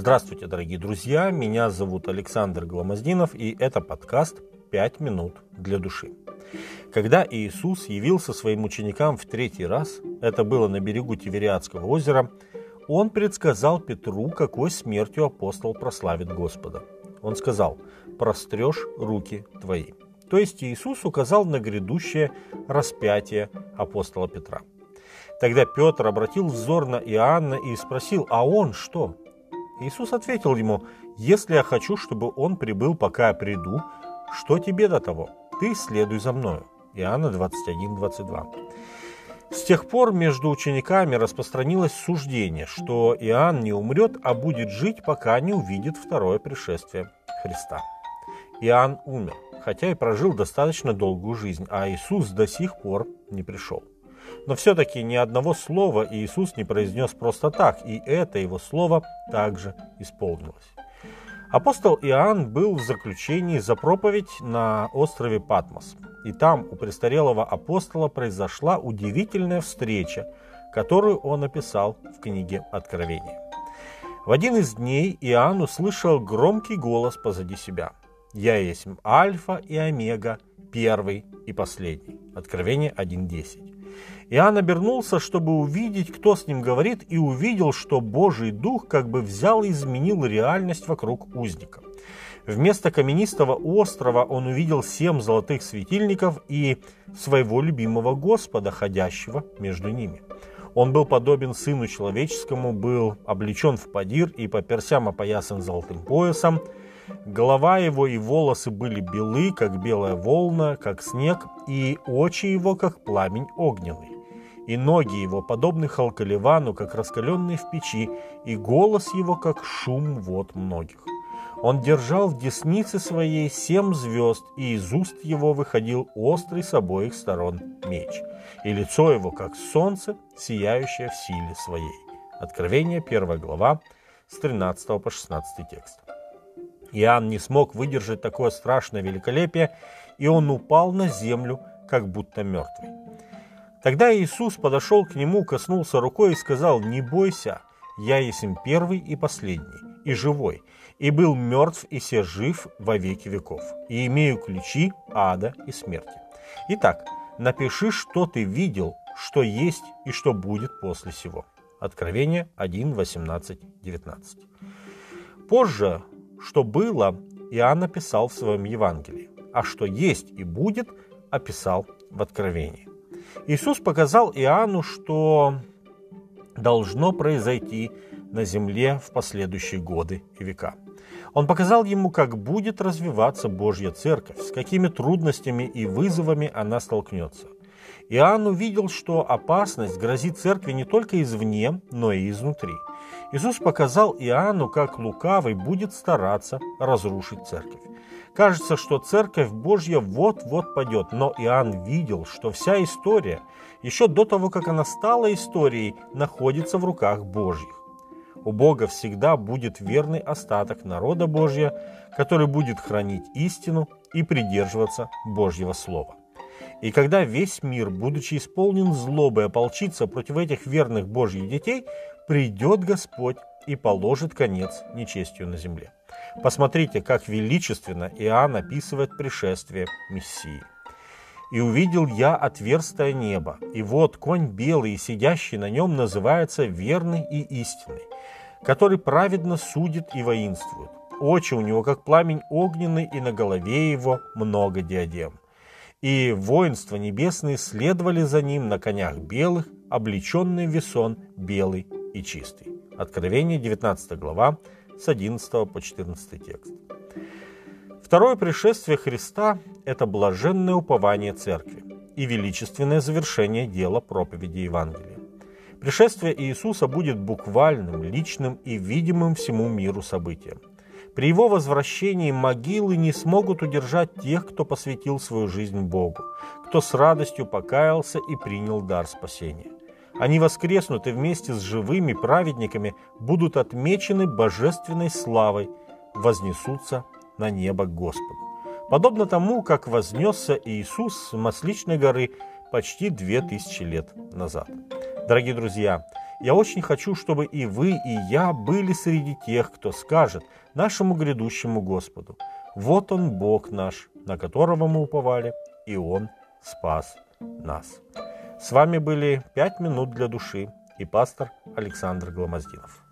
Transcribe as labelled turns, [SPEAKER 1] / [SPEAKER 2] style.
[SPEAKER 1] Здравствуйте, дорогие друзья! Меня зовут Александр Гламоздинов, и это подкаст «Пять минут для души». Когда Иисус явился своим ученикам в третий раз, это было на берегу Тивериадского озера, он предсказал Петру, какой смертью апостол прославит Господа. Он сказал «прострешь руки твои». То есть Иисус указал на грядущее распятие апостола Петра. Тогда Петр обратил взор на Иоанна и спросил, а он что? Иисус ответил ему, «Если я хочу, чтобы он прибыл, пока я приду, что тебе до того? Ты следуй за мною». Иоанна 21, 22. С тех пор между учениками распространилось суждение, что Иоанн не умрет, а будет жить, пока не увидит второе пришествие Христа. Иоанн умер, хотя и прожил достаточно долгую жизнь, а Иисус до сих пор не пришел. Но все-таки ни одного слова Иисус не произнес просто так, и это его слово также исполнилось. Апостол Иоанн был в заключении за проповедь на острове Патмос. И там у престарелого апостола произошла удивительная встреча, которую он описал в книге Откровения. В один из дней Иоанн услышал громкий голос позади себя. «Я есть Альфа и Омега, первый и последний». Откровение 1.10. Иоанн обернулся, чтобы увидеть, кто с ним говорит, и увидел, что Божий Дух как бы взял и изменил реальность вокруг узника. Вместо каменистого острова он увидел семь золотых светильников и своего любимого Господа, ходящего между ними. Он был подобен Сыну Человеческому, был облечен в падир и по персям опоясан золотым поясом. Голова его и волосы были белы, как белая волна, как снег, и очи его, как пламень огненный и ноги его подобны халкаливану, как раскаленные в печи, и голос его, как шум вод многих. Он держал в деснице своей семь звезд, и из уст его выходил острый с обоих сторон меч, и лицо его, как солнце, сияющее в силе своей. Откровение, 1 глава, с 13 по 16 текст. Иоанн не смог выдержать такое страшное великолепие, и он упал на землю, как будто мертвый. Тогда Иисус подошел к нему, коснулся рукой и сказал, «Не бойся, я есть первый и последний, и живой, и был мертв и се жив во веки веков, и имею ключи ада и смерти. Итак, напиши, что ты видел, что есть и что будет после сего». Откровение 1, 18, 19. Позже, что было, Иоанн написал в своем Евангелии, а что есть и будет, описал в Откровении. Иисус показал Иоанну, что должно произойти на земле в последующие годы и века. Он показал ему, как будет развиваться Божья Церковь, с какими трудностями и вызовами она столкнется. Иоанн увидел, что опасность грозит церкви не только извне, но и изнутри. Иисус показал Иоанну, как лукавый будет стараться разрушить церковь. Кажется, что Церковь Божья вот-вот падет, но Иоанн видел, что вся история, еще до того, как она стала историей, находится в руках Божьих. У Бога всегда будет верный остаток народа Божья, который будет хранить истину и придерживаться Божьего Слова. И когда весь мир, будучи исполнен злобой, ополчится против этих верных Божьих детей, придет Господь и положит конец нечестию на земле. Посмотрите, как величественно Иоанн описывает пришествие Мессии. «И увидел я отверстое небо, и вот конь белый, сидящий на нем, называется верный и истинный, который праведно судит и воинствует. Очи у него, как пламень огненный, и на голове его много диадем. И воинства небесные следовали за ним на конях белых, облеченный в весон белый и чистый». Откровение, 19 глава, с 11 по 14 текст. Второе пришествие Христа – это блаженное упование Церкви и величественное завершение дела проповеди Евангелия. Пришествие Иисуса будет буквальным, личным и видимым всему миру событием. При его возвращении могилы не смогут удержать тех, кто посвятил свою жизнь Богу, кто с радостью покаялся и принял дар спасения. Они воскреснут и вместе с живыми праведниками будут отмечены божественной славой, вознесутся на небо Господу. Подобно тому, как вознесся Иисус с Масличной горы почти две тысячи лет назад. Дорогие друзья, Я очень хочу, чтобы и вы, и я были среди тех, кто скажет нашему грядущему Господу, вот он Бог наш, на которого мы уповали, и Он спас нас. С вами были «Пять минут для души» и пастор Александр Гломоздинов.